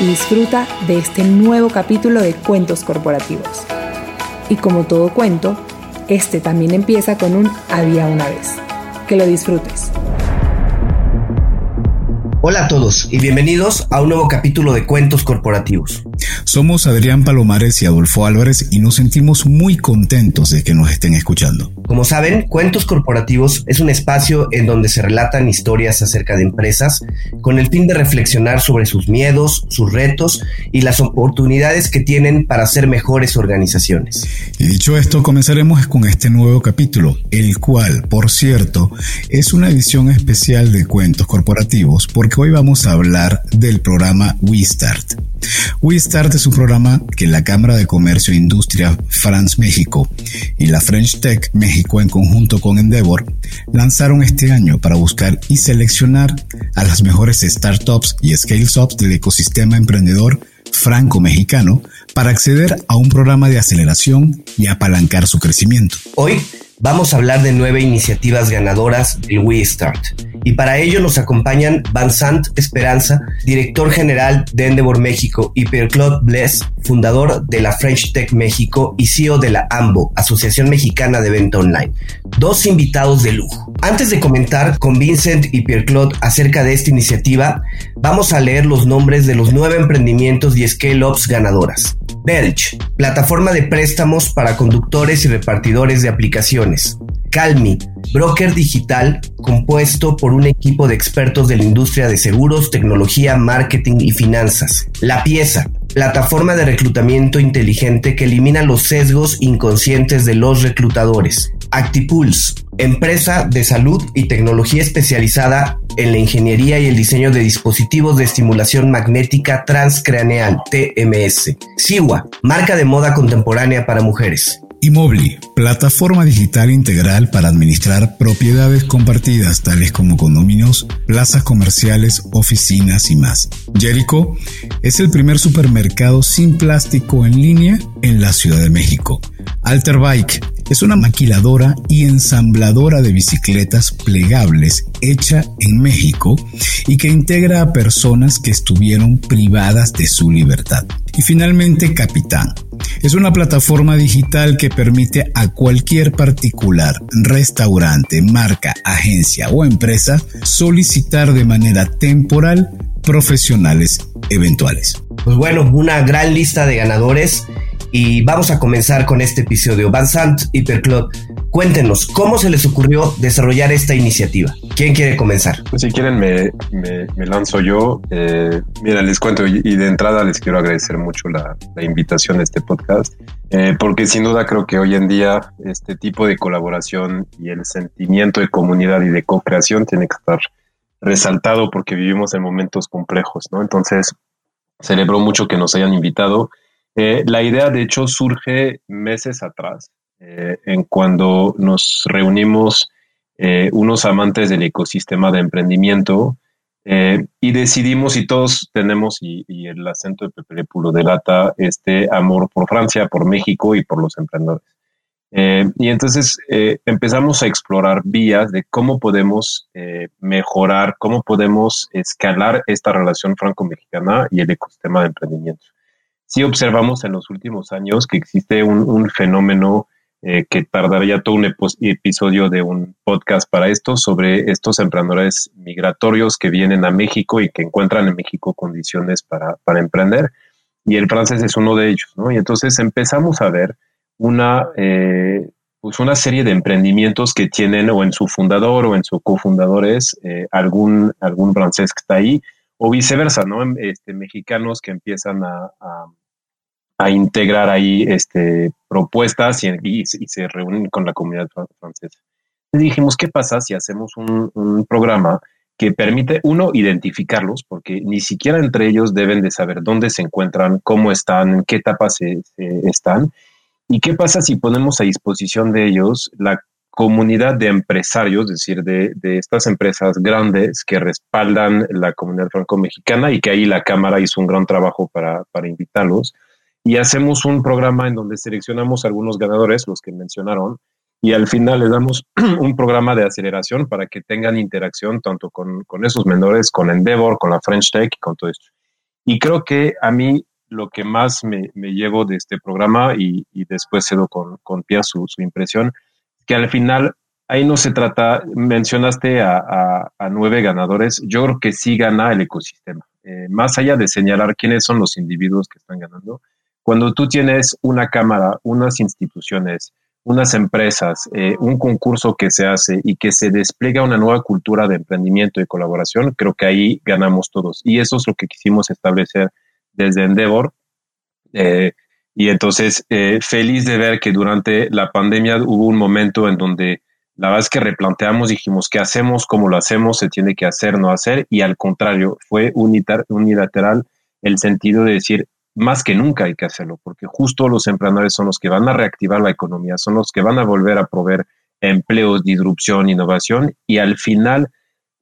y disfruta de este nuevo capítulo de Cuentos Corporativos. Y como todo cuento, este también empieza con un había una vez. Que lo disfrutes. Hola a todos y bienvenidos a un nuevo capítulo de Cuentos Corporativos. Somos Adrián Palomares y Adolfo Álvarez y nos sentimos muy contentos de que nos estén escuchando. Como saben, Cuentos Corporativos es un espacio en donde se relatan historias acerca de empresas con el fin de reflexionar sobre sus miedos, sus retos y las oportunidades que tienen para ser mejores organizaciones. Y dicho esto, comenzaremos con este nuevo capítulo, el cual, por cierto, es una edición especial de Cuentos Corporativos porque hoy vamos a hablar del programa WeStart. WeStart es un programa que la Cámara de Comercio e Industria France México y la French Tech México en conjunto con Endeavor lanzaron este año para buscar y seleccionar a las mejores startups y scale-ups del ecosistema emprendedor franco-mexicano para acceder a un programa de aceleración y apalancar su crecimiento. Hoy vamos a hablar de nueve iniciativas ganadoras del WeStart. Y para ello nos acompañan Vincent Esperanza, director general de Endeavor México, y Pierre-Claude Bless, fundador de la French Tech México y CEO de la AMBO, Asociación Mexicana de Venta Online. Dos invitados de lujo. Antes de comentar con Vincent y Pierre-Claude acerca de esta iniciativa, vamos a leer los nombres de los nueve emprendimientos y scale-ups ganadoras. Belch, plataforma de préstamos para conductores y repartidores de aplicaciones. Calmi, broker digital compuesto por un equipo de expertos de la industria de seguros, tecnología, marketing y finanzas. La pieza, plataforma de reclutamiento inteligente que elimina los sesgos inconscientes de los reclutadores. Actipulse, empresa de salud y tecnología especializada en la ingeniería y el diseño de dispositivos de estimulación magnética transcraneal, TMS. Siwa, marca de moda contemporánea para mujeres. Immobly, plataforma digital integral para administrar propiedades compartidas tales como condominios, plazas comerciales, oficinas y más. Jericho es el primer supermercado sin plástico en línea en la Ciudad de México. Alterbike es una maquiladora y ensambladora de bicicletas plegables hecha en México y que integra a personas que estuvieron privadas de su libertad. Y finalmente Capitán. Es una plataforma digital que permite a cualquier particular, restaurante, marca, agencia o empresa solicitar de manera temporal profesionales eventuales. Pues bueno, una gran lista de ganadores y vamos a comenzar con este episodio. Vincent y Perclot, cuéntenos, ¿cómo se les ocurrió desarrollar esta iniciativa? ¿Quién quiere comenzar? Pues si quieren me, me, lanzo yo. Eh, mira, les cuento y, de entrada les quiero agradecer mucho la, invitación a este podcast, eh, porque sin duda creo que hoy en día este tipo de colaboración y el sentimiento de comunidad y de co-creación tiene que estar resaltado porque vivimos en momentos complejos, ¿no? Entonces, celebro mucho que nos hayan invitado eh, la idea, de hecho, surge meses atrás, eh, en cuando nos reunimos eh, unos amantes del ecosistema de emprendimiento y decidimos, y todos tenemos, y, el acento de Pepe Le Pulo delata este amor por Francia, por México y por los emprendedores. y entonces empezamos a explorar vías de cómo podemos mejorar, cómo podemos escalar esta relación franco-mexicana y el ecosistema de emprendimiento sí observamos en los últimos años que existe un, fenómeno eh, que tardaría todo un episodio de un podcast para esto, sobre estos emprendedores migratorios que vienen a México y que encuentran en México condiciones para, emprender. Y el francés es uno de ellos, ¿no? Y entonces empezamos a ver una, eh, pues una serie de emprendimientos que tienen o en su fundador o en su cofundadores eh, algún, algún francés que está ahí o viceversa, ¿no? Este, mexicanos que empiezan a, integrar ahí este, propuestas y, se reúnen con la comunidad francesa. Y dijimos, ¿qué pasa si hacemos un, programa que permite, uno, identificarlos, porque ni siquiera entre ellos deben de saber dónde se encuentran, cómo están, en qué etapa se, están. ¿Y qué pasa si ponemos a disposición de ellos la comunidad de empresarios, es decir, de, de estas empresas grandes que respaldan la comunidad franco-mexicana y que ahí la Cámara hizo un gran trabajo para, para invitarlos? Y hacemos un programa en donde seleccionamos algunos ganadores, los que mencionaron, y al final les damos un programa de aceleración para que tengan interacción tanto con, con, esos menores, con Endeavor, con la French Tech y con todo esto. Y creo que a mí lo que más me, me llevo de este programa y, y después cedo con, con Pia su, su, impresión, que al final ahí no se trata, mencionaste a, a, nueve ganadores, yo creo que sí gana el ecosistema. Eh, más allá de señalar quiénes son los individuos que están ganando, cuando tú tienes una cámara, unas instituciones, unas empresas, eh, un concurso que se hace y que se despliega una nueva cultura de emprendimiento y colaboración, creo que ahí ganamos todos. Y eso es lo que quisimos establecer desde Endeavor. Eh, y entonces, eh, feliz de ver que durante la pandemia hubo un momento en donde la verdad es que replanteamos, dijimos, ¿qué hacemos? ¿Cómo lo hacemos? ¿Se tiene que hacer, no hacer? Y al contrario, fue unilateral el sentido de decir, más que nunca hay que hacerlo, porque justo los emprendedores son los que van a reactivar la economía, son los que van a volver a proveer empleos, disrupción, innovación, y al final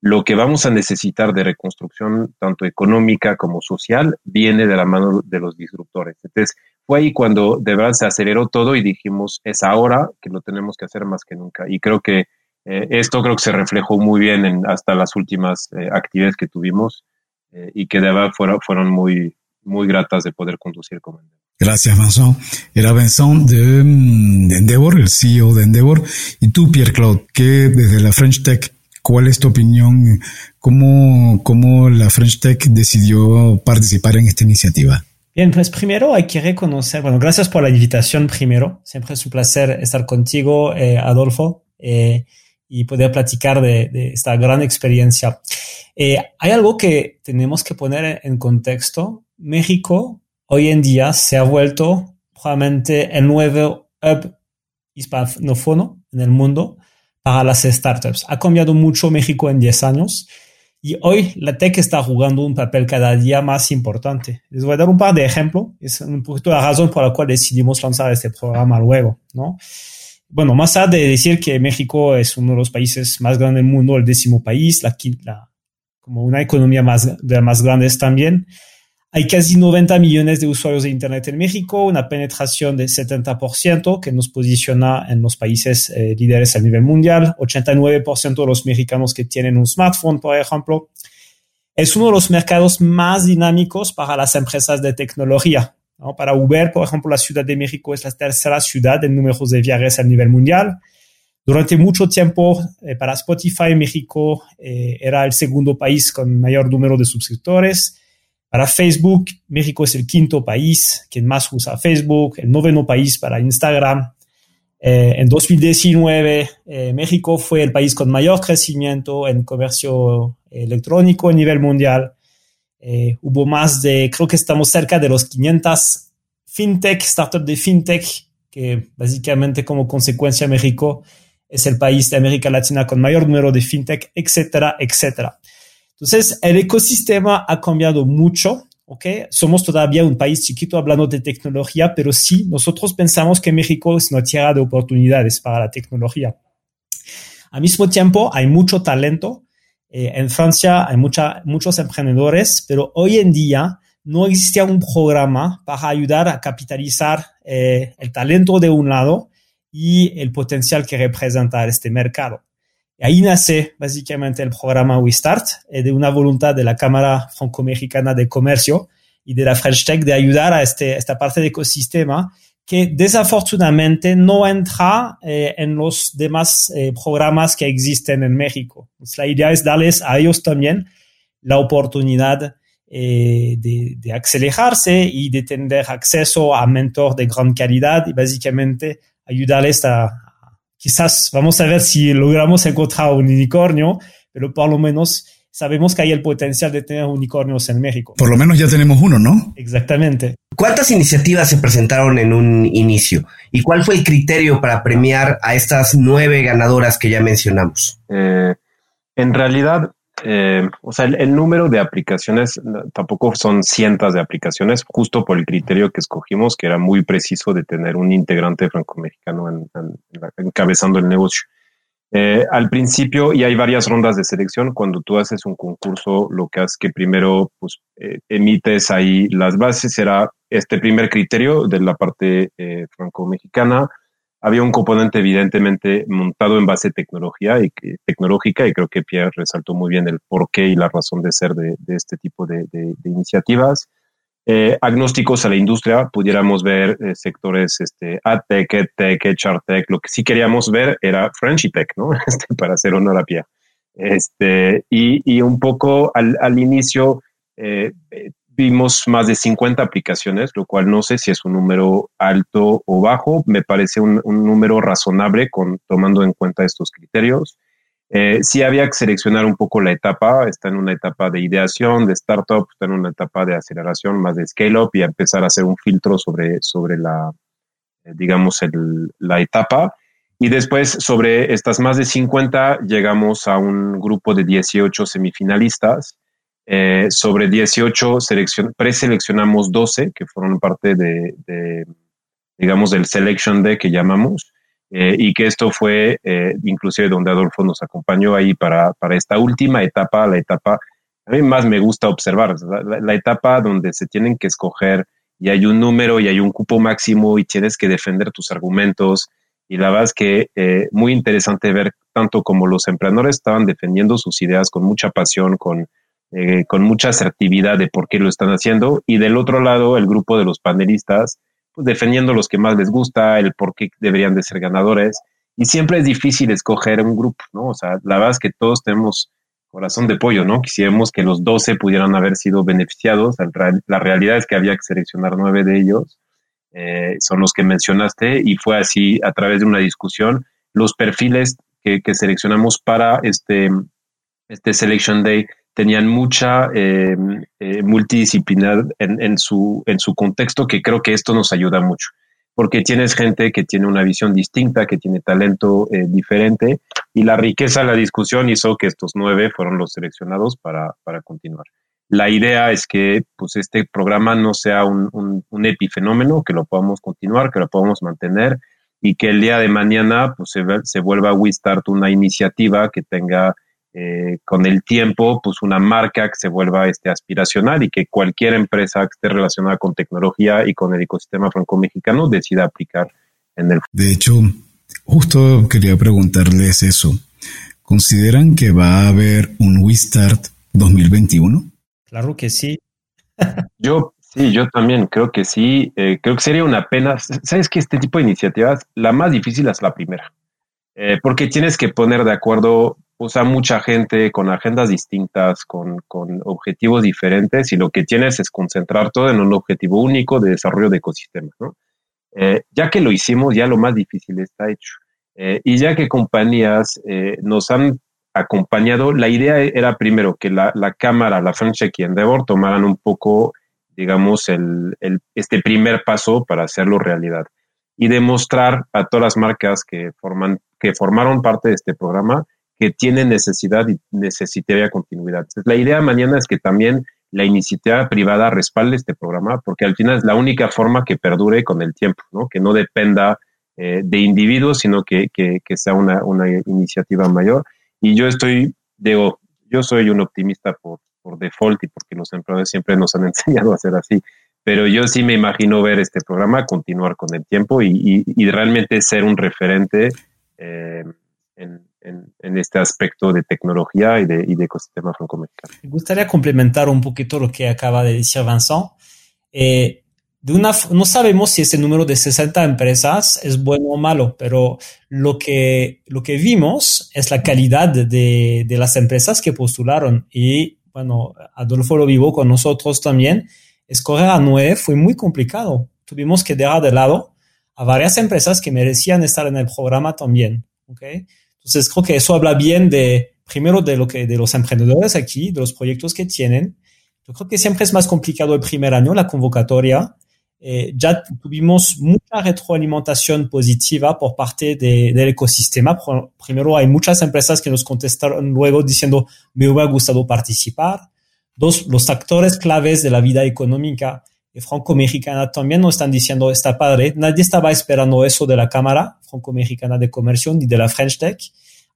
lo que vamos a necesitar de reconstrucción, tanto económica como social, viene de la mano de los disruptores. Entonces, fue ahí cuando de verdad se aceleró todo y dijimos, es ahora que lo tenemos que hacer más que nunca. Y creo que eh, esto creo que se reflejó muy bien en hasta las últimas eh, actividades que tuvimos eh, y que de verdad fueron, fueron muy, muy gratas de poder conducir como Endeavor. Gracias, Vincent. Era Vincent de, mm, de, Endeavor, el CEO de Endeavor. Y tú, Pierre-Claude, que desde la French Tech, ¿cuál es tu opinión? ¿Cómo, ¿Cómo la French Tech decidió participar en esta iniciativa? Bien, pues primero hay que reconocer, bueno, gracias por la invitación primero. Siempre es un placer estar contigo, eh, Adolfo, eh, y poder platicar de, de esta gran experiencia. Eh, hay algo que tenemos que poner en contexto México hoy en día se ha vuelto probablemente el nuevo hub hispanófono en el mundo para las startups. Ha cambiado mucho México en 10 años y hoy la tech está jugando un papel cada día más importante. Les voy a dar un par de ejemplos. Es un poquito la razón por la cual decidimos lanzar este programa luego, ¿no? Bueno, más allá de decir que México es uno de los países más grandes del mundo, el décimo país, la, la como una economía más de las más grandes también, hay casi 90 millones de usuarios de Internet en México, una penetración de 70% que nos posiciona en los países eh, líderes a nivel mundial, 89% de los mexicanos que tienen un smartphone, por ejemplo. Es uno de los mercados más dinámicos para las empresas de tecnología. Para Uber, por ejemplo, la Ciudad de México es la tercera ciudad en números de viajes a nivel mundial. Durante mucho tiempo, eh, para Spotify, México eh, era el segundo país con mayor número de suscriptores. Para Facebook, México es el quinto país que más usa Facebook, el noveno país para Instagram. Eh, en 2019, eh, México fue el país con mayor crecimiento en comercio electrónico a nivel mundial. Eh, hubo más de, creo que estamos cerca de los 500 fintech, startups de fintech, que básicamente como consecuencia México es el país de América Latina con mayor número de fintech, etcétera, etcétera. Entonces, el ecosistema ha cambiado mucho. ¿ok? Somos todavía un país chiquito hablando de tecnología, pero sí, nosotros pensamos que México es una tierra de oportunidades para la tecnología. Al mismo tiempo, hay mucho talento. Eh, en Francia hay mucha, muchos emprendedores, pero hoy en día no existía un programa para ayudar a capitalizar eh, el talento de un lado y el potencial que representa este mercado ahí nace básicamente el programa WeStart, eh, de una voluntad de la Cámara Franco-Mexicana de Comercio y de la French Tech de ayudar a este, esta parte del ecosistema que desafortunadamente no entra eh, en los demás eh, programas que existen en México. Pues la idea es darles a ellos también la oportunidad de, de, acelerarse y de tener acceso a mentores de gran calidad y básicamente ayudarles a, quizás vamos a ver si logramos encontrar un unicornio, pero por lo menos sabemos que hay el potencial de tener unicornios en México. Por lo menos ya tenemos uno, ¿no? Exactamente. ¿Cuántas iniciativas se presentaron en un inicio? ¿Y cuál fue el criterio para premiar a estas nueve ganadoras que ya mencionamos? Eh, en realidad, eh, o sea, el, número de aplicaciones tampoco son cientos de aplicaciones, justo por el criterio que escogimos, que era muy preciso de tener un integrante franco-mexicano en, encabezando el negocio. Eh, al principio, y hay varias rondas de selección, cuando tú haces un concurso, lo que haces que primero pues, eh, emites ahí las bases, será este primer criterio de la parte franco-mexicana, había un componente evidentemente montado en base tecnología y tecnológica y creo que Pierre resaltó muy bien el porqué y la razón de ser de, este tipo de, iniciativas. Eh, agnósticos a la industria, pudiéramos ver eh, sectores este, AdTech, EdTech, HRTech, lo que sí queríamos ver era Frenchy Tech, ¿no? Este, para hacer honor a Pierre. Este, y, un poco al, al inicio eh, vimos más de 50 aplicaciones, lo cual no sé si es un número alto o bajo. Me parece un, número razonable con, tomando en cuenta estos criterios. Eh, sí había que seleccionar un poco la etapa. Está en una etapa de ideación, de startup, está en una etapa de aceleración, más de scale-up y empezar a hacer un filtro sobre, sobre la, eh, digamos, la etapa. Y después, sobre estas más de 50, llegamos a un grupo de 18 semifinalistas eh, sobre 18 preseleccionamos 12 que fueron parte de, digamos, del Selection Day que llamamos, eh, y que esto fue eh, inclusive donde Adolfo nos acompañó ahí para, para esta última etapa, la etapa, a mí más me gusta observar, la, etapa donde se tienen que escoger y hay un número y hay un cupo máximo y tienes que defender tus argumentos. Y la verdad es que muy interesante ver tanto como los emprendedores estaban defendiendo sus ideas con mucha pasión, con, eh, con mucha asertividad de por qué lo están haciendo, y del otro lado el grupo de los panelistas, pues defendiendo los que más les gusta, el por qué deberían de ser ganadores, y siempre es difícil escoger un grupo, ¿no? O sea, la verdad es que todos tenemos corazón de pollo, ¿no? Quisiéramos que los 12 pudieran haber sido beneficiados, la realidad es que había que seleccionar nueve de ellos, eh, son los que mencionaste, y fue así a través de una discusión, los perfiles que, que seleccionamos para este, este Selection Day tenían mucha eh, eh, multidisciplinar en, su, en su contexto, que creo que esto nos ayuda mucho, porque tienes gente que tiene una visión distinta, que tiene talento eh, diferente, y la riqueza de la discusión hizo que estos nueve fueron los seleccionados para, continuar. La idea es que pues, este programa no sea un, un, epifenómeno, que lo podamos continuar, que lo podamos mantener y que el día de mañana pues, se, vuelva a WeStart una iniciativa que tenga eh, con el tiempo, pues una marca que se vuelva este, aspiracional y que cualquier empresa que esté relacionada con tecnología y con el ecosistema franco-mexicano decida aplicar en el De hecho, justo quería preguntarles eso. ¿Consideran que va a haber un WeStart 2021? Claro que sí. yo sí, yo también creo que sí. Eh, creo que sería una pena. Sabes que este tipo de iniciativas, la más difícil es la primera. Eh, porque tienes que poner de acuerdo pues, a mucha gente con agendas distintas, con, objetivos diferentes, y lo que tienes es concentrar todo en un objetivo único de desarrollo de ecosistemas. Eh, ya que lo hicimos, ya lo más difícil está hecho. Eh, y ya que compañías nos han acompañado, la idea era primero que la, Cámara, la French y Endeavor tomaran un poco, digamos, el, este primer paso para hacerlo realidad y demostrar a todas las marcas que forman que formaron parte de este programa que tienen necesidad y necesitaría continuidad. la idea mañana es que también la iniciativa privada respalde este programa, porque al final es la única forma que perdure con el tiempo, ¿no? que no dependa eh, de individuos, sino que, sea una, iniciativa mayor. Y yo estoy, digo, yo soy un optimista por, por default y porque los empleadores siempre nos han enseñado a ser así pero yo sí me imagino ver este programa continuar con el tiempo y, realmente ser un referente eh, en, este aspecto de tecnología y de, ecosistema franco-mexicano. Me gustaría complementar un poquito lo que acaba de decir Vincent. Eh, de una, no sabemos si ese número de 60 empresas es bueno o malo, pero lo que, lo que vimos es la calidad de, de las empresas que postularon. Y bueno, Adolfo lo vivo con nosotros también escoger a nueve fue muy complicado. Tuvimos que dejar de lado a varias empresas que merecían estar en el programa también. ¿okay? Entonces creo que eso habla bien de, primero de lo que, de los emprendedores aquí, de los proyectos que tienen. Yo creo que siempre es más complicado el primer año, la convocatoria. eh, ya tuvimos mucha retroalimentación positiva por parte de, del ecosistema. Primero, hay muchas empresas que nos contestaron luego diciendo, me hubiera gustado participar. Dos, los actores claves de la vida económica franco-mexicana también nos están diciendo, está padre. Nadie estaba esperando eso de la Cámara Franco-Mexicana de Comercio ni de la French Tech.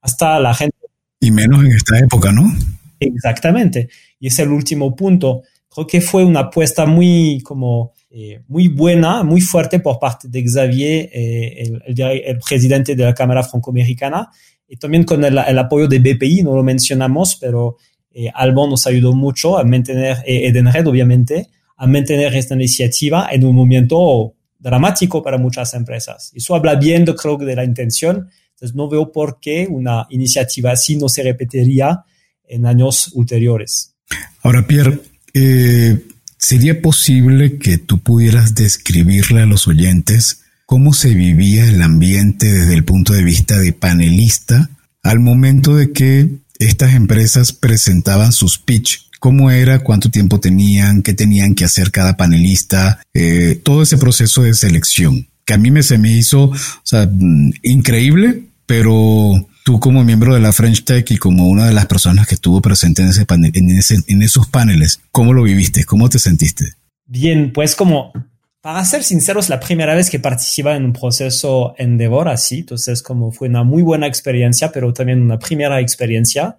Hasta la gente. Y menos en esta época, ¿no? Exactamente. Y es el último punto. Creo que fue una apuesta muy como eh, muy buena, muy fuerte por parte de Xavier, eh, el, el, presidente de la Cámara Franco-Americana, y también con el, apoyo de BPI, no lo mencionamos, pero eh, Albon nos ayudó mucho a mantener, eh, Edenred obviamente, a mantener esta iniciativa en un momento dramático para muchas empresas. Eso habla bien, de, creo, de la intención. Entonces, no veo por qué una iniciativa así no se repetiría en años ulteriores. Ahora, Pierre, eh, ¿Sería posible que tú pudieras describirle a los oyentes cómo se vivía el ambiente desde el punto de vista de panelista al momento de que estas empresas presentaban sus pitch? ¿Cómo era? ¿Cuánto tiempo tenían? ¿Qué tenían que hacer cada panelista? Eh, todo ese proceso de selección que a mí me se me hizo mm, increíble, pero tú como miembro de la French Tech y como una de las personas que estuvo presente en, ese panel, en, ese, en esos paneles, ¿cómo lo viviste? ¿Cómo te sentiste? Bien, pues como, para ser sinceros, la primera vez que participaba en un proceso Endeavor así, entonces como fue una muy buena experiencia, pero también una primera experiencia.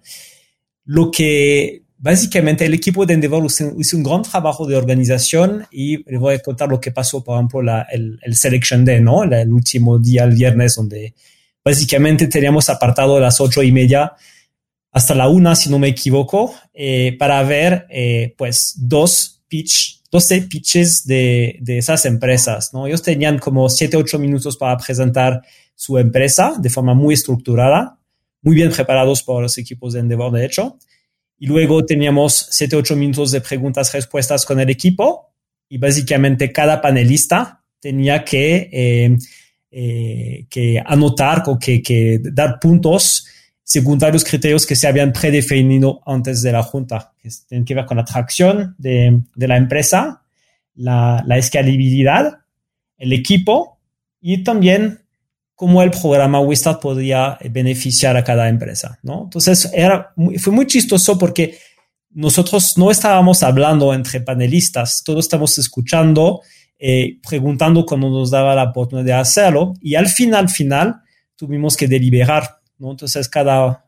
Lo que básicamente el equipo de Endeavor hizo, un gran trabajo de organización y les voy a contar lo que pasó, por ejemplo, la, el, el Selection Day, ¿no? el último día, el viernes, donde Básicamente teníamos apartado las ocho y media hasta la una, si no me equivoco, eh, para ver eh, pues dos pitch, 12 pitches de, de, esas empresas, ¿no? Ellos tenían como siete, ocho minutos para presentar su empresa de forma muy estructurada, muy bien preparados por los equipos de Endeavor, de hecho. Y luego teníamos siete, ocho minutos de preguntas, respuestas con el equipo. Y básicamente cada panelista tenía que eh, eh, que anotar o que, que, dar puntos según varios criterios que se habían predefinido antes de la junta, que tienen que ver con la atracción de, de la empresa, la, la, escalabilidad, el equipo y también cómo el programa Wistart podría beneficiar a cada empresa, ¿no? Entonces, era, fue muy chistoso porque nosotros no estábamos hablando entre panelistas, todos estamos escuchando eh, preguntando cuando nos daba la oportunidad de hacerlo y al final, final, tuvimos que deliberar, ¿no? Entonces, cada,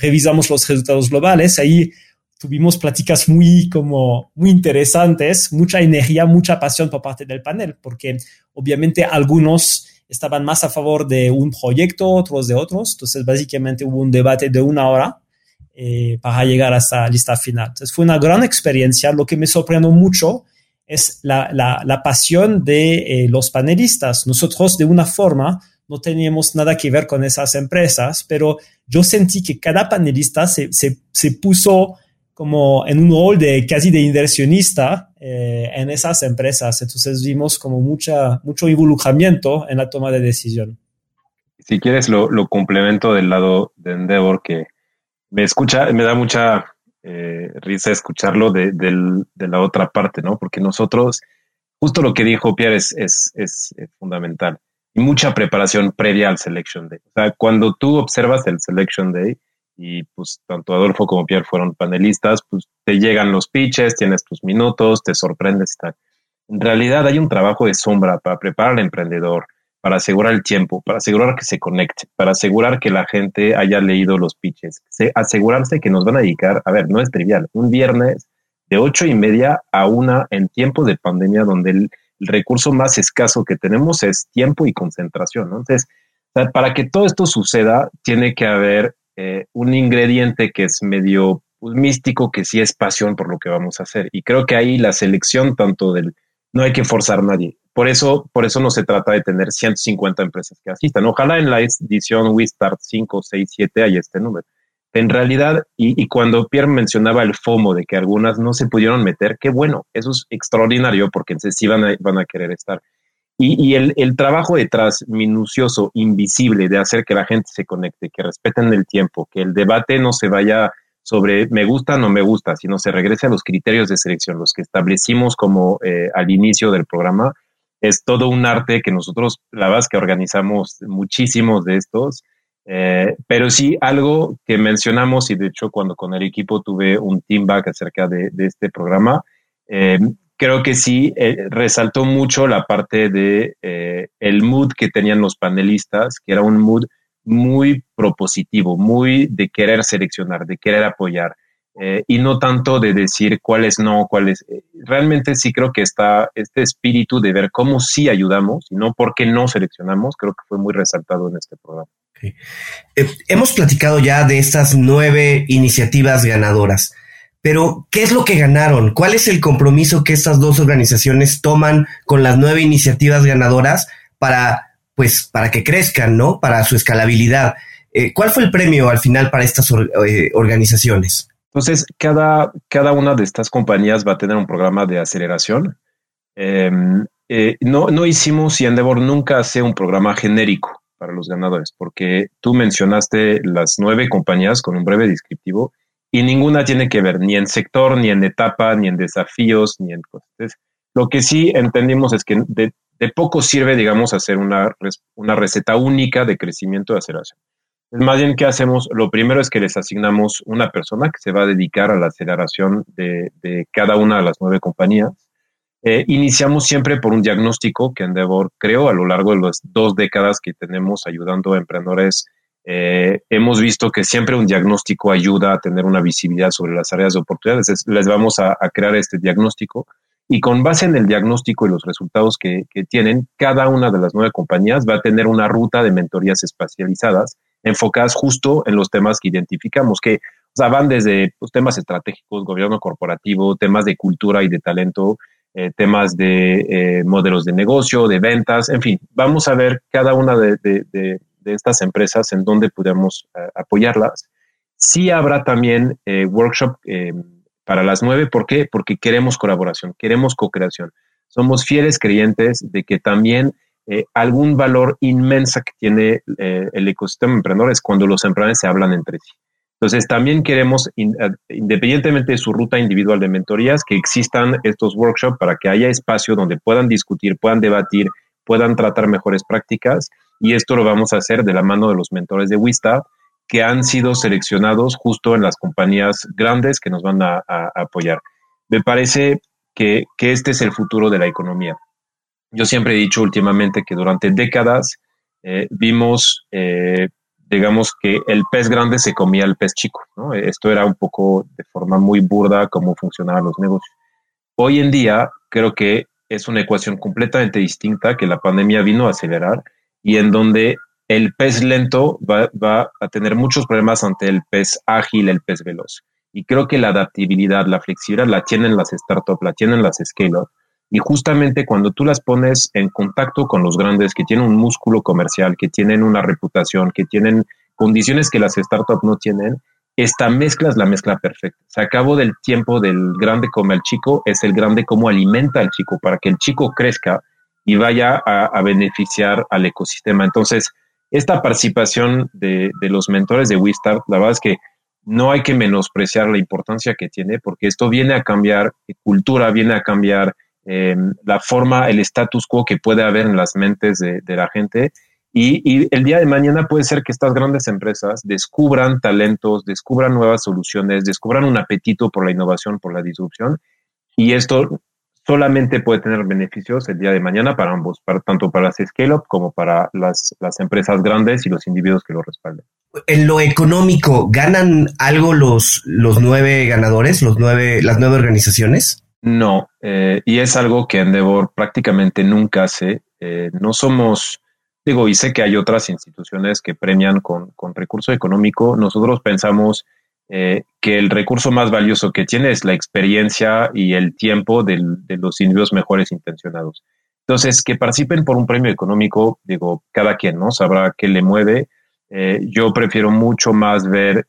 revisamos los resultados globales, ahí tuvimos pláticas muy, como, muy interesantes, mucha energía, mucha pasión por parte del panel, porque obviamente algunos estaban más a favor de un proyecto, otros de otros, entonces básicamente hubo un debate de una hora eh, para llegar a esta lista final. Entonces fue una gran experiencia, lo que me sorprendió mucho es la, la, pasión de eh, los panelistas. Nosotros de una forma no teníamos nada que ver con esas empresas, pero yo sentí que cada panelista se, se, se puso como en un rol de casi de inversionista eh, en esas empresas. Entonces vimos como mucha, mucho involucramiento en la toma de decisión. Si quieres, lo, lo complemento del lado de Endeavor, que me escucha, me da mucha eh, risa escucharlo de, la otra parte, ¿no? Porque nosotros, justo lo que dijo Pierre es, es, eh, fundamental. Y mucha preparación previa al Selection Day. O sea, cuando tú observas el Selection Day, y pues tanto Adolfo como Pierre fueron panelistas, pues te llegan los pitches, tienes tus minutos, te sorprendes. En realidad hay un trabajo de sombra para preparar al emprendedor, para asegurar el tiempo, para asegurar que se conecte, para asegurar que la gente haya leído los pitches, asegurarse que nos van a dedicar, a ver, no es trivial, un viernes de ocho y media a una en tiempos de pandemia donde el, recurso más escaso que tenemos es tiempo y concentración, Entonces, para que todo esto suceda, tiene que haber eh, un ingrediente que es medio pues, místico, que sí es pasión por lo que vamos a hacer. Y creo que ahí la selección tanto del, no hay que forzar a nadie, por eso, por eso no se trata de tener 150 empresas que asistan. Ojalá en la edición We Start 5, 6, 7 haya este número. En realidad, y, cuando Pierre mencionaba el FOMO de que algunas no se pudieron meter, qué bueno, eso es extraordinario porque sí van a, van a querer estar. Y, el, trabajo detrás, minucioso, invisible, de hacer que la gente se conecte, que respeten el tiempo, que el debate no se vaya sobre me gusta o no me gusta, sino se regrese a los criterios de selección, los que establecimos como eh, al inicio del programa, es todo un arte que nosotros, la verdad que organizamos muchísimos de estos. Eh, pero sí, algo que mencionamos, y de hecho cuando con el equipo tuve un team back acerca de, este programa, eh, creo que sí eh, resaltó mucho la parte de el mood que tenían los panelistas, que era un mood muy propositivo, muy de querer seleccionar, de querer apoyar. y no tanto de decir cuáles no, cuáles. realmente sí creo que está este espíritu de ver cómo sí ayudamos y no por qué no seleccionamos, creo que fue muy resaltado en este programa. Eh, hemos platicado ya de estas nueve iniciativas ganadoras, pero ¿qué es lo que ganaron? ¿Cuál es el compromiso que estas dos organizaciones toman con las nueve iniciativas ganadoras para, pues, para que crezcan, ¿no? Para su escalabilidad. Eh, ¿Cuál fue el premio al final para estas eh, organizaciones? Entonces, cada, cada una de estas compañías va a tener un programa de aceleración. Em, no, no hicimos y Endeavor nunca hace un programa genérico para los ganadores, porque tú mencionaste las nueve compañías con un breve descriptivo y ninguna tiene que ver ni en sector, ni en etapa, ni en desafíos, ni en costes. Lo que sí entendimos es que de, poco sirve, digamos, hacer una, una receta única de crecimiento de aceleración. Más bien, ¿qué hacemos? Lo primero es que les asignamos una persona que se va a dedicar a la aceleración de, de cada una de las nueve compañías eh, iniciamos siempre por un diagnóstico que Endeavor creó a lo largo de las dos décadas que tenemos ayudando a emprendedores. Eh, hemos visto que siempre un diagnóstico ayuda a tener una visibilidad sobre las áreas de oportunidades. les vamos a, crear este diagnóstico y con base en el diagnóstico y los resultados que, tienen, cada una de las nueve compañías va a tener una ruta de mentorías especializadas enfocadas justo en los temas que identificamos, que van desde pues, temas estratégicos, gobierno corporativo, temas de cultura y de talento, eh, temas de eh, modelos de negocio, de ventas, en fin, vamos a ver cada una de, estas empresas en donde podemos eh, apoyarlas. Sí habrá también workshop para las nueve, ¿por qué? Porque queremos colaboración, queremos co-creación. Somos fieles creyentes de que también algún valor inmensa que tiene el ecosistema emprendedor es cuando los emprendedores se hablan entre sí. Entonces, también queremos, eh, independientemente de su ruta individual de mentorías, que existan estos workshops para que haya espacio donde puedan discutir, puedan debatir, puedan tratar mejores prácticas. Y esto lo vamos a hacer de la mano de los mentores de Wista, que han sido seleccionados justo en las compañías grandes que nos van a, apoyar. Me parece que, este es el futuro de la economía. Yo siempre he dicho últimamente que durante décadas eh, vimos eh, digamos que el pez grande se comía el pez chico. Esto era un poco de forma muy burda cómo funcionaban los negocios. Hoy en día creo que es una ecuación completamente distinta que la pandemia vino a acelerar y en donde el pez lento va, a tener muchos problemas ante el pez ágil, el pez veloz. Y creo que la adaptabilidad, la flexibilidad la tienen las startups, la tienen las scale y justamente cuando tú las pones en contacto con los grandes que tienen un músculo comercial, que tienen una reputación, que tienen condiciones que las startups no tienen, esta mezcla es la mezcla perfecta. Se acabó del tiempo del grande como el chico, es el grande como alimenta al chico para que el chico crezca y vaya a, beneficiar al ecosistema. Entonces, esta participación de, de los mentores de WeStart, la verdad es que no hay que menospreciar la importancia que tiene porque esto viene a cambiar cultura, viene a cambiar eh, la forma, el status quo que puede haber en las mentes de, la gente. Y, el día de mañana puede ser que estas grandes empresas descubran talentos, descubran nuevas soluciones, descubran un apetito por la innovación, por la disrupción. Y esto solamente puede tener beneficios el día de mañana para ambos, para, tanto para las scale-up como para las, las empresas grandes y los individuos que lo respalden. En lo económico, ¿ganan algo los, los nueve ganadores, los nueve, las nueve organizaciones? No, eh, y es algo que Endeavor prácticamente nunca hace. Eh, no somos, digo, y sé que hay otras instituciones que premian con, recurso económico. Nosotros pensamos eh, que el recurso más valioso que tiene es la experiencia y el tiempo de los individuos mejores intencionados. Entonces, que participen por un premio económico, digo, cada quien, ¿no? Sabrá qué le mueve. yo prefiero mucho más ver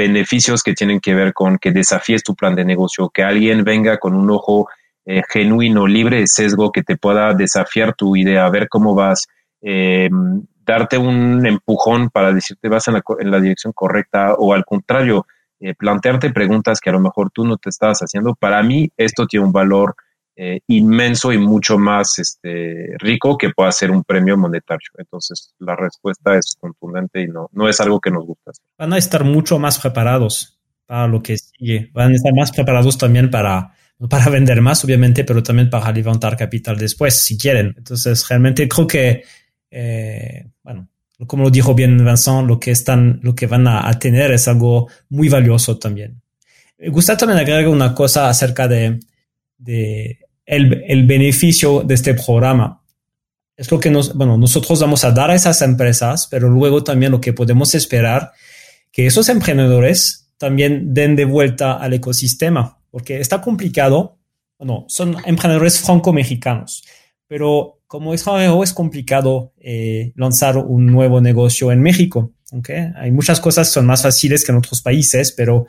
beneficios que tienen que ver con que desafíes tu plan de negocio, que alguien venga con un ojo eh, genuino, libre de sesgo, que te pueda desafiar tu idea, ver cómo vas, eh, darte un empujón para decirte vas en la, dirección correcta o al contrario, eh, plantearte preguntas que a lo mejor tú no te estabas haciendo. Para mí esto tiene un valor eh, inmenso y mucho más este, rico que pueda ser un premio monetario. Entonces, la respuesta es contundente y no, no es algo que nos gusta. Van a estar mucho más preparados para lo que sigue. Van a estar más preparados también para, para vender más, obviamente, pero también para levantar capital después, si quieren. Entonces, realmente creo que, eh, como lo dijo bien Vincent, lo que están, lo que van a, tener es algo muy valioso también. Me gusta también agregar una cosa acerca de, de el, el, beneficio de este programa. Es lo que nos, bueno, nosotros vamos a dar a esas empresas, pero luego también lo que podemos esperar, que esos emprendedores también den de vuelta al ecosistema, porque está complicado. Bueno, son emprendedores franco-mexicanos, pero como es complicado eh, lanzar un nuevo negocio en México. ¿okay? Hay muchas cosas que son más fáciles que en otros países, pero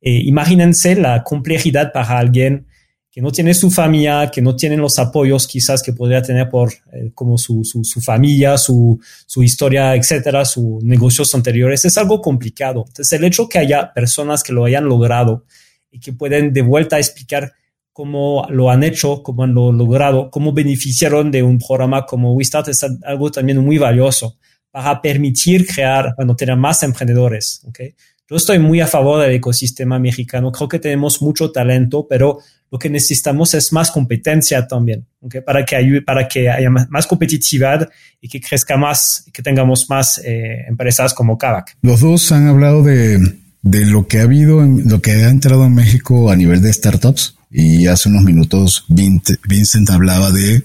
eh, imagínense la complejidad para alguien que no tiene su familia, que no tiene los apoyos quizás que podría tener por eh, como su, su, su, familia, su, su historia, etcétera, sus negocios anteriores, es algo complicado. Entonces, el hecho que haya personas que lo hayan logrado y que pueden de vuelta explicar cómo lo han hecho, cómo han lo logrado, cómo beneficiaron de un programa como WeStart es algo también muy valioso para permitir crear, bueno, tener más emprendedores. ¿okay? Yo estoy muy a favor del ecosistema mexicano. Creo que tenemos mucho talento, pero lo que necesitamos es más competencia también, ¿okay? para que ayude, para que haya más competitividad y que crezca más, que tengamos más eh, empresas como Kavak. Los dos han hablado de, de lo que ha habido, en, lo que ha entrado en México a nivel de startups. Y hace unos minutos Vincent hablaba de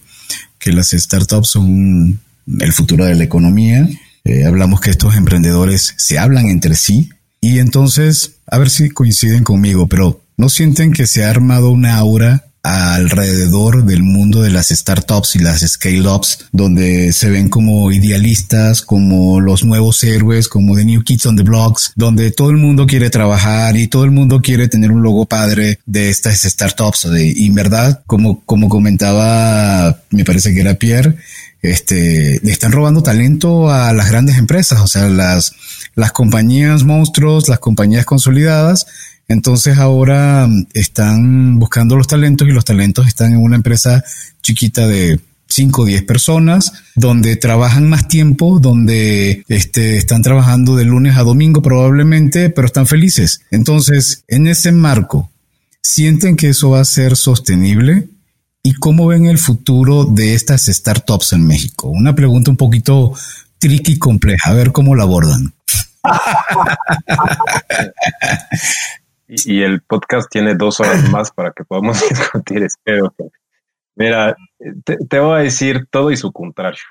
que las startups son el futuro de la economía. Eh, hablamos que estos emprendedores se hablan entre sí. Y entonces, a ver si coinciden conmigo, pero ¿no sienten que se ha armado una aura alrededor del mundo de las startups y las scale-ups, donde se ven como idealistas, como los nuevos héroes, como The New Kids on the Blocks, donde todo el mundo quiere trabajar y todo el mundo quiere tener un logo padre de estas startups. Y en verdad, como, como comentaba, me parece que era Pierre, este, le están robando talento a las grandes empresas, o sea, las, las compañías monstruos, las compañías consolidadas, entonces ahora mm, están buscando los talentos y los talentos están en una empresa chiquita de 5 o 10 personas, donde trabajan más tiempo, donde este, están trabajando de lunes a domingo probablemente, pero están felices. Entonces, en ese marco, ¿sienten que eso va a ser sostenible? ¿Y cómo ven el futuro de estas startups en México? Una pregunta un poquito tricky y compleja, a ver cómo la abordan. y, el podcast tiene dos horas más para que podamos discutir, espero. Mira, te, voy a decir todo y su contrario.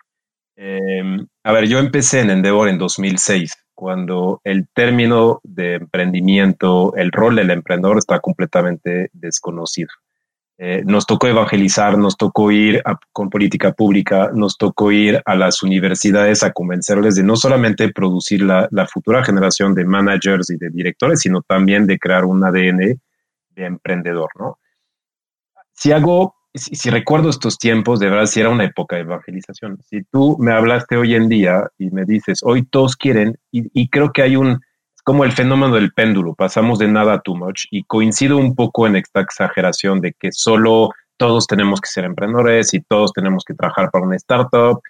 Em, a ver, yo empecé en Endeavor en 2006, cuando el término de emprendimiento, el rol del emprendedor está completamente desconocido. Eh, nos tocó evangelizar, nos tocó ir con política pública, nos tocó ir a las universidades a convencerles de no solamente producir la, futura generación de managers y de directores, sino también de crear un ADN de emprendedor, ¿no? Si hago, si, recuerdo estos tiempos, de verdad, si era una época de evangelización. Si tú me hablaste hoy en día y me dices, hoy todos quieren, y creo que hay un, como el fenómeno del péndulo, pasamos de nada a too much y coincido un poco en esta exageración de que solo todos tenemos que ser emprendedores y todos tenemos que trabajar para una startup.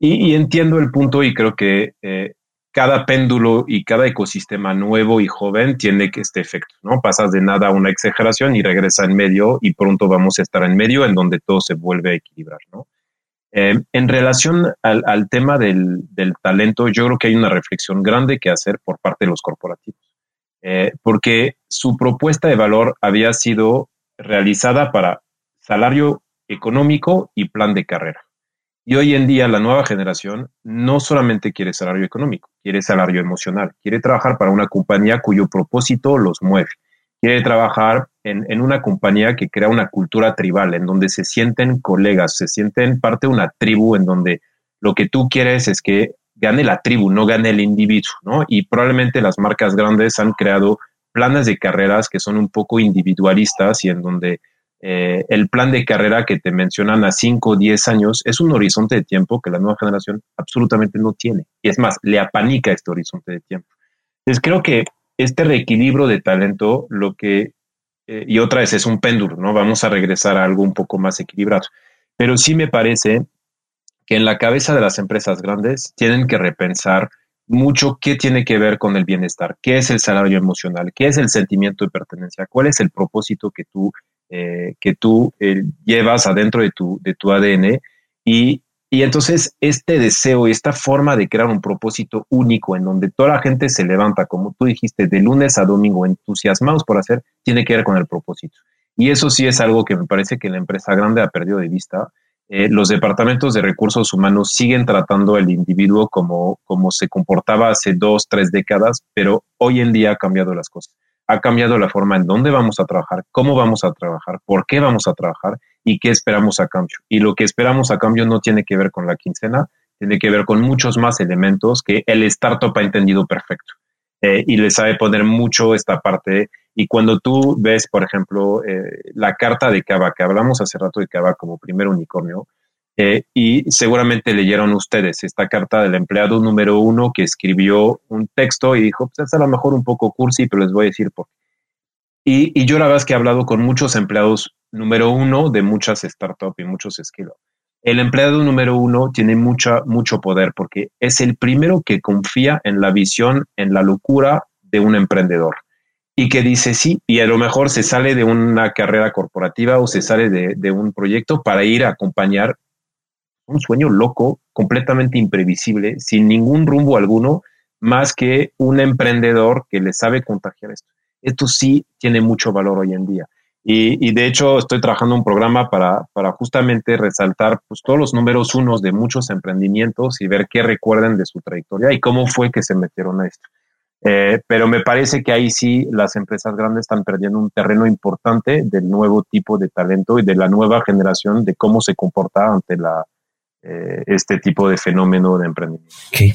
Y, entiendo el punto y creo que eh, cada péndulo y cada ecosistema nuevo y joven tiene que este efecto, ¿no? Pasas de nada a una exageración y regresa en medio y pronto vamos a estar en medio en donde todo se vuelve a equilibrar, ¿no? Eh, en relación al, tema del, talento, yo creo que hay una reflexión grande que hacer por parte de los corporativos, eh, porque su propuesta de valor había sido realizada para salario económico y plan de carrera. Y hoy en día la nueva generación no solamente quiere salario económico, quiere salario emocional, quiere trabajar para una compañía cuyo propósito los mueve quiere trabajar en, una compañía que crea una cultura tribal, en donde se sienten colegas, se sienten parte de una tribu, en donde lo que tú quieres es que gane la tribu, no gane el individuo, ¿no? Y probablemente las marcas grandes han creado planes de carreras que son un poco individualistas y en donde eh, el plan de carrera que te mencionan a 5 o 10 años es un horizonte de tiempo que la nueva generación absolutamente no tiene. Y es más, le apanica este horizonte de tiempo. Entonces creo que este reequilibrio de talento lo que eh, y otra vez es un péndulo, ¿no? Vamos a regresar a algo un poco más equilibrado. Pero sí me parece que en la cabeza de las empresas grandes tienen que repensar mucho qué tiene que ver con el bienestar, qué es el salario emocional, qué es el sentimiento de pertenencia, cuál es el propósito que tú, eh, que tú eh, llevas adentro de tu, de tu ADN y, y entonces este deseo y esta forma de crear un propósito único en donde toda la gente se levanta, como tú dijiste, de lunes a domingo entusiasmados por hacer, tiene que ver con el propósito. Y eso sí es algo que me parece que la empresa grande ha perdido de vista eh, los departamentos de recursos humanos siguen tratando al individuo como, como se comportaba hace dos, tres décadas, pero hoy en día ha cambiado las cosas. Ha cambiado la forma en dónde vamos a trabajar, cómo vamos a trabajar, por qué vamos a trabajar y qué esperamos a cambio. Y lo que esperamos a cambio no tiene que ver con la quincena, tiene que ver con muchos más elementos que el startup ha entendido perfecto. Eh, y le sabe poner mucho esta parte y cuando tú ves, por ejemplo, eh, la carta de Cava, que hablamos hace rato de Cava como primer unicornio, eh, y seguramente leyeron ustedes esta carta del empleado número uno que escribió un texto y dijo, pues es a lo mejor un poco cursi, pero les voy a decir por qué. Y, y yo la verdad es que he hablado con muchos empleados número uno de muchas startups y muchos esquilos. El empleado número uno tiene mucha, mucho poder porque es el primero que confía en la visión, en la locura de un emprendedor y que dice sí, y a lo mejor se sale de una carrera corporativa o se sale de, un proyecto para ir a acompañar un sueño loco, completamente imprevisible, sin ningún rumbo alguno, más que un emprendedor que le sabe contagiar esto. Esto sí tiene mucho valor hoy en día. Y, de hecho estoy trabajando un programa para, para justamente resaltar pues, todos los números unos de muchos emprendimientos y ver qué recuerden de su trayectoria y cómo fue que se metieron a esto. Eh, pero me parece que ahí sí las empresas grandes están perdiendo un terreno importante del nuevo tipo de talento y de la nueva generación de cómo se comporta ante la, eh, este tipo de fenómeno de emprendimiento. Okay.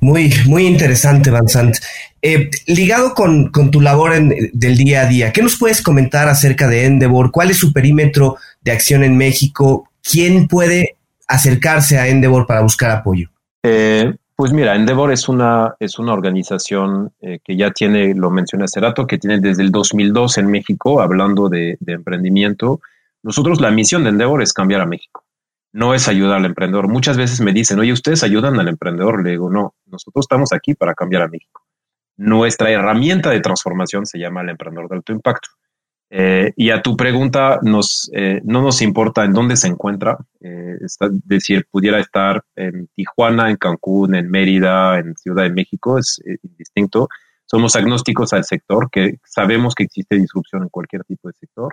Muy, muy interesante, Vincent. Eh, ligado con, con, tu labor en, del día a día, ¿qué nos puedes comentar acerca de Endeavor? ¿Cuál es su perímetro de acción en México? ¿Quién puede acercarse a Endeavor para buscar apoyo? Eh, pues mira, Endeavor es una, es una organización eh, que ya tiene, lo mencioné hace rato, que tiene desde el 2002 en México, hablando de, emprendimiento. Nosotros la misión de Endeavor es cambiar a México, no es ayudar al emprendedor. Muchas veces me dicen, oye, ustedes ayudan al emprendedor. Le digo, no, nosotros estamos aquí para cambiar a México. Nuestra herramienta de transformación se llama el emprendedor de alto impacto. Eh, y a tu pregunta, nos, eh, no nos importa en dónde se encuentra, eh, es decir, pudiera estar en Tijuana, en Cancún, en Mérida, en Ciudad de México, es indistinto. Somos agnósticos al sector, que sabemos que existe disrupción en cualquier tipo de sector.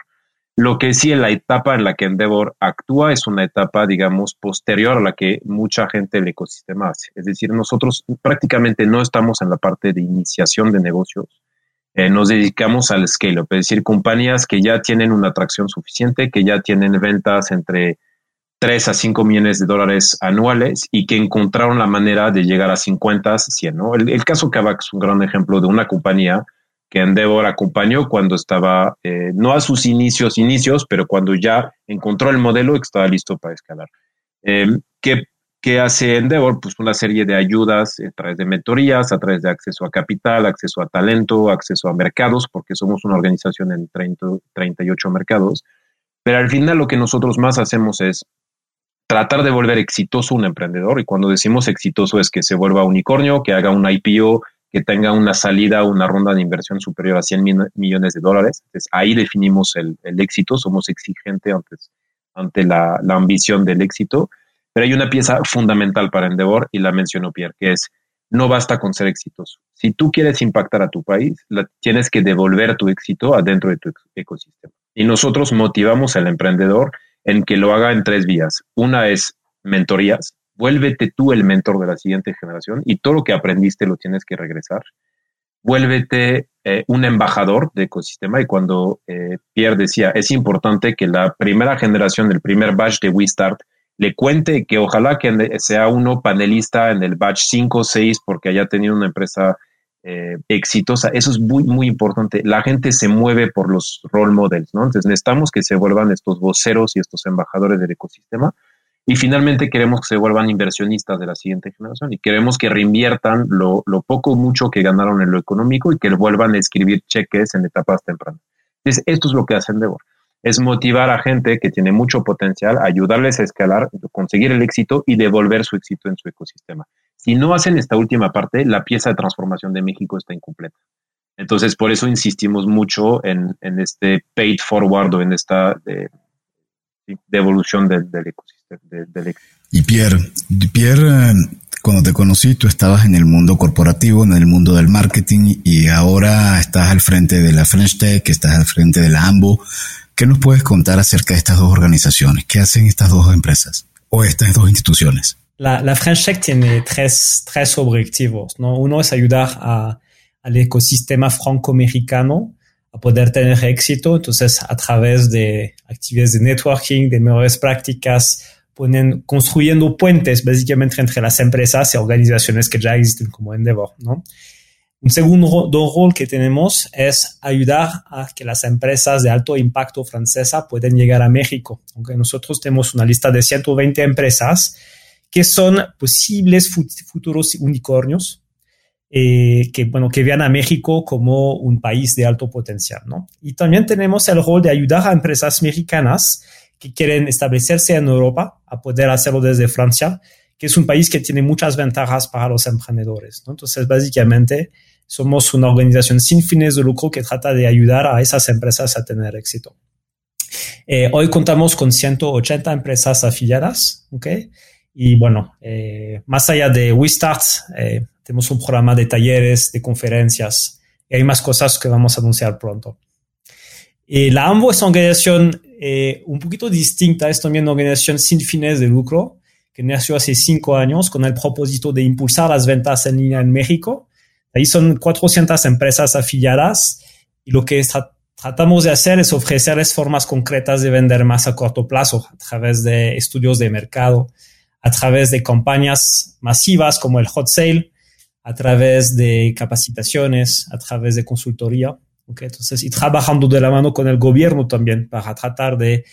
Lo que sí en la etapa en la que Endeavor actúa es una etapa, digamos, posterior a la que mucha gente del ecosistema hace. Es decir, nosotros prácticamente no estamos en la parte de iniciación de negocios, eh, nos dedicamos al scale-up, es decir, compañías que ya tienen una atracción suficiente, que ya tienen ventas entre 3 a 5 millones de dólares anuales y que encontraron la manera de llegar a 50, 100. ¿no? El, caso Kavak es un gran ejemplo de una compañía que Endeavor acompañó cuando estaba, eh, no a sus inicios, inicios, pero cuando ya encontró el modelo y estaba listo para escalar. Eh, ¿qué, ¿Qué hace Endeavor? Pues una serie de ayudas a través de mentorías, a través de acceso a capital, acceso a talento, acceso a mercados, porque somos una organización en 30, 38 mercados. Pero al final lo que nosotros más hacemos es tratar de volver exitoso un emprendedor. Y cuando decimos exitoso es que se vuelva unicornio, que haga un IPO, que tenga una salida, una ronda de inversión superior a 100 millones de dólares. Entonces ahí definimos el, éxito, somos exigentes antes, ante la, la ambición del éxito pero hay una pieza fundamental para Endeavor y la mencionó Pierre, que es no basta con ser exitoso. Si tú quieres impactar a tu país, tienes que devolver tu éxito adentro de tu ecosistema. Y nosotros motivamos al emprendedor en que lo haga en tres vías. Una es mentorías. Vuélvete tú el mentor de la siguiente generación y todo lo que aprendiste lo tienes que regresar. Vuélvete eh, un embajador de ecosistema. Y cuando eh, Pierre decía, es importante que la primera generación, el primer batch de WeStart, le cuente que ojalá que sea uno panelista en el batch 5 o 6 porque haya tenido una empresa eh, exitosa. Eso es muy, muy importante. La gente se mueve por los role models, ¿no? Entonces necesitamos que se vuelvan estos voceros y estos embajadores del ecosistema. Y finalmente queremos que se vuelvan inversionistas de la siguiente generación y queremos que reinviertan lo, poco o mucho que ganaron en lo económico y que vuelvan a escribir cheques en etapas tempranas. Entonces, esto es lo que hace Endeavor. Es motivar a gente que tiene mucho potencial, ayudarles a escalar, conseguir el éxito y devolver su éxito en su ecosistema. Si no hacen esta última parte, la pieza de transformación de México está incompleta. Entonces, por eso insistimos mucho en, este paid forward o en esta devolución del, ecosistema. y Pierre, Pierre, cuando te conocí, tú estabas en el mundo corporativo, en el mundo del marketing y ahora estás al frente de la French Tech, estás al frente de la AMBO. ¿Qué nos puedes contar acerca de estas dos organizaciones? ¿Qué hacen estas dos empresas o estas dos instituciones? La, la French Tech tiene tres, tres objetivos. ¿no? Uno es ayudar a, al ecosistema franco-americano a poder tener éxito. Entonces, a través de actividades de networking, de mejores prácticas, ponen, construyendo puentes básicamente entre las empresas y organizaciones que ya existen como Endeavor, ¿no? Un segundo rol que tenemos es ayudar a que las empresas de alto impacto francesa puedan llegar a México. Aunque nosotros tenemos una lista de 120 empresas que son posibles futuros unicornios, eh, que, bueno, que vean a México como un país de alto potencial, ¿no? Y también tenemos el rol de ayudar a empresas mexicanas que quieren establecerse en Europa a poder hacerlo desde Francia, que es un país que tiene muchas ventajas para los emprendedores. ¿no? Entonces, básicamente, somos una organización sin fines de lucro que trata de ayudar a esas empresas a tener éxito. Eh, hoy contamos con 180 empresas afiliadas, ¿ok? Y bueno, eh, más allá de WeStart, eh, tenemos un programa de talleres, de conferencias, y hay más cosas que vamos a anunciar pronto. Y la AMBO es una organización eh, un poquito distinta, es también una organización sin fines de lucro, que nació hace cinco años con el propósito de impulsar las ventas en línea en México. Ahí son 400 empresas afiliadas y lo que tratamos de hacer es ofrecerles formas concretas de vender más a corto plazo a través de estudios de mercado, a través de campañas masivas como el hot sale, a través de capacitaciones, a través de consultoría. Entonces, y trabajando de la mano con el gobierno también para tratar de eh,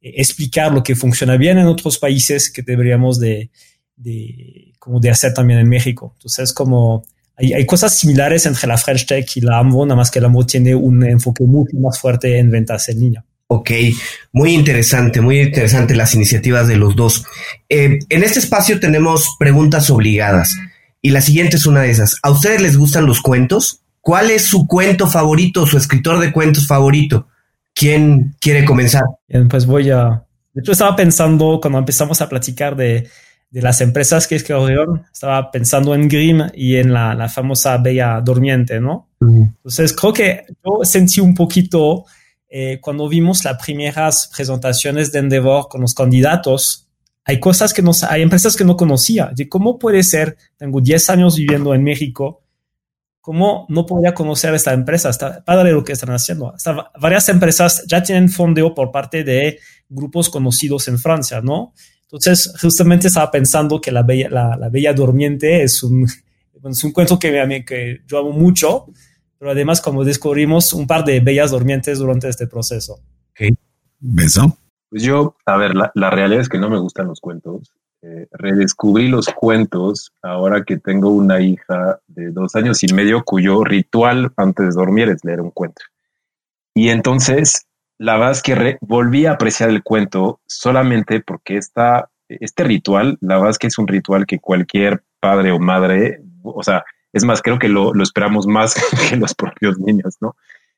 explicar lo que funciona bien en otros países que deberíamos de, de, como de hacer también en México. Entonces, como hay, hay, cosas similares entre la French Tech y la AMBO, nada más que la AMBO tiene un enfoque mucho más fuerte en ventas en línea. Ok, muy interesante, muy interesante las iniciativas de los dos. Eh, en este espacio tenemos preguntas obligadas y la siguiente es una de esas. ¿A ustedes les gustan los cuentos? ¿Cuál es su cuento favorito, su escritor de cuentos favorito? ¿Quién quiere comenzar? pues voy a... De hecho, estaba pensando cuando empezamos a platicar de, de las empresas que escribieron, estaba pensando en Grimm y en la, la famosa Bella Durmiente, ¿no? Entonces, creo que yo sentí un poquito eh, cuando vimos las primeras presentaciones de Endeavor con los candidatos, hay cosas que no, hay empresas que no conocía. Cómo puede ser, tengo 10 años viviendo en México, ¿Cómo no podría conocer esta empresa? Está padre lo que están haciendo. varias empresas ya tienen fondeo por parte de grupos conocidos en Francia, ¿no? Entonces, justamente estaba pensando que La Bella, la, Bella Durmiente es un, es un cuento que, que yo amo mucho, pero además como descubrimos un par de bellas durmientes durante este proceso. Okay. ¿Beso? Pues yo, a ver, la, realidad es que no me gustan los cuentos. Eh, redescubrí los cuentos ahora que tengo una hija de dos años y medio cuyo ritual antes de dormir es leer un cuento. Y entonces, la verdad es que volví a apreciar el cuento solamente porque esta, este ritual, la verdad es que es un ritual que cualquier padre o madre, o sea, es más, creo que lo, esperamos más que los propios niños, ¿no?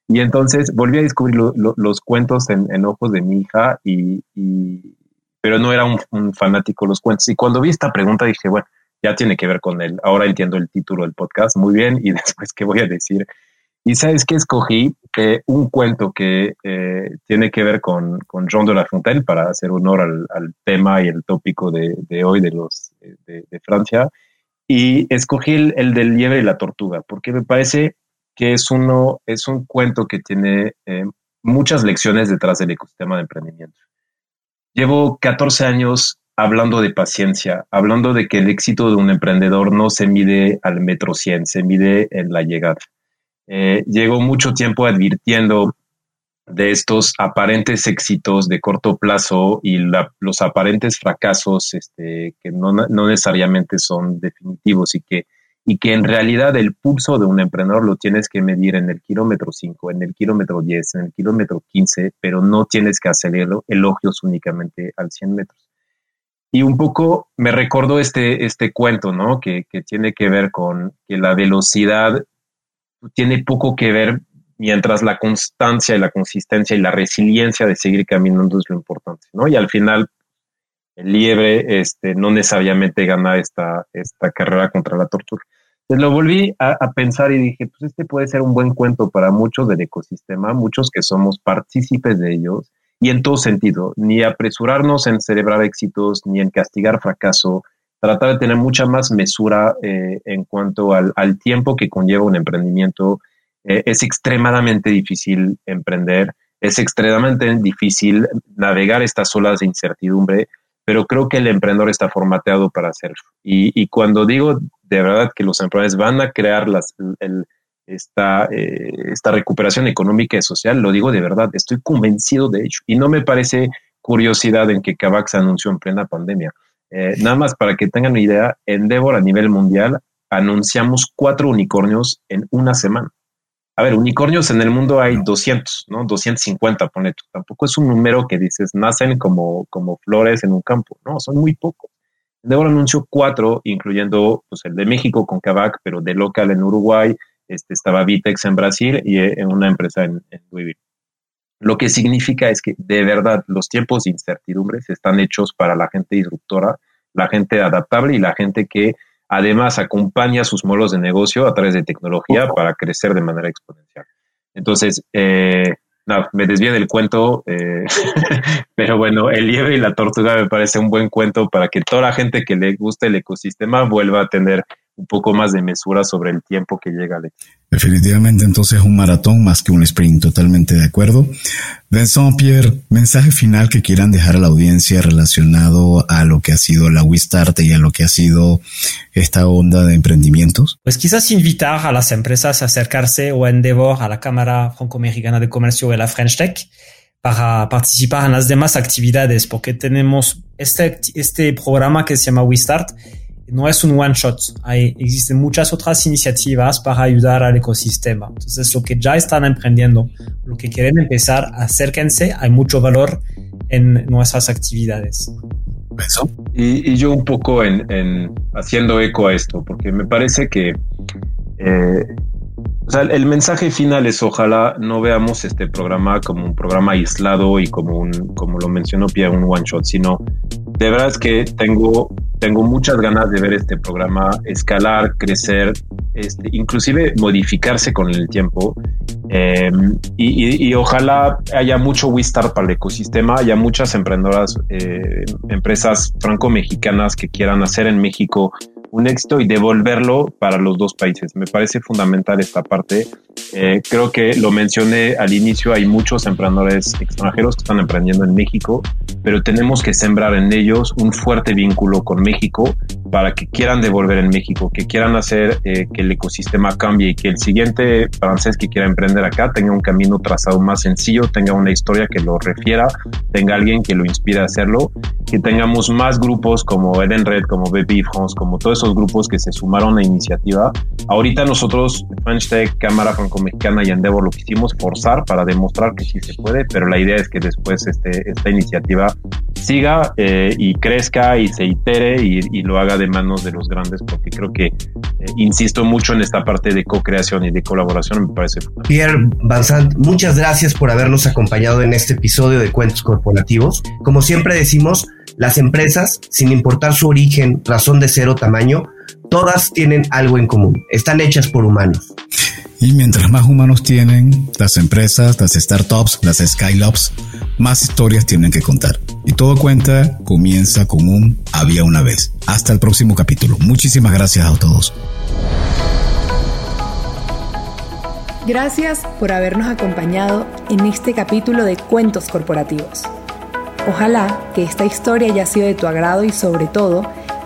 Y entonces volví a descubrir los cuentos en, ojos de mi hija y, pero no era un, fanático de los cuentos. Y cuando vi esta pregunta dije, bueno, ya tiene que ver con él. Ahora entiendo el título del podcast muy bien y después qué voy a decir. Y sabes que escogí eh, un cuento que eh, tiene que ver con, con Jean de La Fontaine para hacer honor al, tema y el tópico de, hoy de los de, Francia. Y escogí el, del liebre y la tortuga porque me parece que es uno es un cuento que tiene eh, muchas lecciones detrás del ecosistema de emprendimiento. Llevo 14 años hablando de paciencia, hablando de que el éxito de un emprendedor no se mide al metro 100, se mide en la llegada. Eh, llevo mucho tiempo advirtiendo de estos aparentes éxitos de corto plazo y los aparentes fracasos este, que no, necesariamente son definitivos y que y que en realidad el pulso de un emprendedor lo tienes que medir en el kilómetro 5, en el kilómetro 10, en el kilómetro 15, pero no tienes que hacer elogios únicamente al 100 metros. Y un poco me recordó este, este cuento, ¿no? Que, que tiene que ver con que la velocidad tiene poco que ver mientras la constancia y la consistencia y la resiliencia de seguir caminando es lo importante, ¿no? Y al final el liebre este, no necesariamente gana esta, esta carrera contra la tortuga. Entonces lo volví a, pensar y dije, pues este puede ser un buen cuento para muchos del ecosistema, muchos que somos partícipes de ellos, y en todo sentido, ni apresurarnos en celebrar éxitos, ni en castigar fracaso, tratar de tener mucha más mesura eh, en cuanto al, al, tiempo que conlleva un emprendimiento. Eh, es extremadamente difícil emprender, es extremadamente difícil navegar estas olas de incertidumbre, pero creo que el emprendedor está formateado para hacerlo. Y, y cuando digo de verdad que los emprendedores van a crear las, el, esta, eh, esta recuperación económica y social, lo digo de verdad, estoy convencido de ello. Y no me parece curiosidad en que Kavak se anunció en plena pandemia. Eh, nada más para que tengan una idea, Endeavor a nivel mundial anunciamos cuatro unicornios en una semana. A ver, unicornios en el mundo hay 200, ¿no? 250, pone tú. Tampoco es un número que dices, nacen como, como flores en un campo, ¿no? Son muy pocos. Endeavor anunció cuatro, incluyendo pues, el de México con Kavak, pero de local en Uruguay, este, estaba Vitex en Brasil y en eh, una empresa en, en Louisville. Lo que significa es que de verdad los tiempos de incertidumbres están hechos para la gente disruptora, la gente adaptable y la gente que además acompaña sus modelos de negocio a través de tecnología para crecer de manera exponencial. Entonces, eh, no, me desvié del cuento, eh, pero bueno, el liebre y la tortuga me parece un buen cuento para que toda la gente que le guste el ecosistema vuelva a tener un poco más de mesura sobre el tiempo que llega. Definitivamente entonces un maratón más que un sprint, totalmente de acuerdo. Vincent Pierre, mensaje final que quieran dejar a la audiencia relacionado a lo que ha sido la WeStart y a lo que ha sido esta onda de emprendimientos. Pues quizás invitar a las empresas a acercarse o a Endeavor, a la Cámara Franco-Mexicana de Comercio de la French Tech para participar en las demás actividades, porque tenemos este, este programa que se llama WeStart no es un one shot. Hay, existen muchas otras iniciativas para ayudar al ecosistema. Entonces, lo que ya están emprendiendo, lo que quieren empezar, acérquense. Hay mucho valor en nuestras actividades. Eso. Y, y yo un poco en, en, haciendo eco a esto, porque me parece que eh, o sea, el mensaje final es ojalá no veamos este programa como un programa aislado y como un, como lo mencionó Pia, un one shot, sino de verdad es que tengo, tengo muchas ganas de ver este programa escalar, crecer, este, inclusive modificarse con el tiempo. Eh, y, ojalá haya mucho WeStart para el ecosistema, haya muchas emprendedoras, eh, empresas franco-mexicanas que quieran hacer en México un éxito y devolverlo para los dos países. Me parece fundamental esta parte. Eh, creo que lo mencioné al inicio, hay muchos emprendedores extranjeros que están emprendiendo en México, pero tenemos que sembrar en ellos un fuerte vínculo con México para que quieran devolver en México, que quieran hacer eh, que el ecosistema cambie y que el siguiente francés que quiera emprender acá tenga un camino trazado más sencillo, tenga una historia que lo refiera, tenga alguien que lo inspire a hacerlo, que tengamos más grupos como Eden Red, como BP France, como todos esos grupos que se sumaron a la iniciativa. Ahorita nosotros, French Tech, Cámara Franco-Mexicana y Endeavor lo quisimos forzar para demostrar que sí se puede, pero la idea es que después este, esta iniciativa siga eh, y crezca y se itere y, y, lo haga de manos de los grandes, porque creo que, eh, insisto mucho en esta parte de co-creación y de colaboración, me parece. Pierre Banzant, muchas gracias por habernos acompañado en este episodio de Cuentos Corporativos. Como siempre decimos, las empresas, sin importar su origen, razón de ser o tamaño, todas tienen algo en común. Están hechas por humanos. Y mientras más humanos tienen las empresas, las startups, las Skylops, más historias tienen que contar. Y todo cuenta comienza con un había una vez. Hasta el próximo capítulo. Muchísimas gracias a todos. Gracias por habernos acompañado en este capítulo de Cuentos Corporativos. Ojalá que esta historia haya sido de tu agrado y sobre todo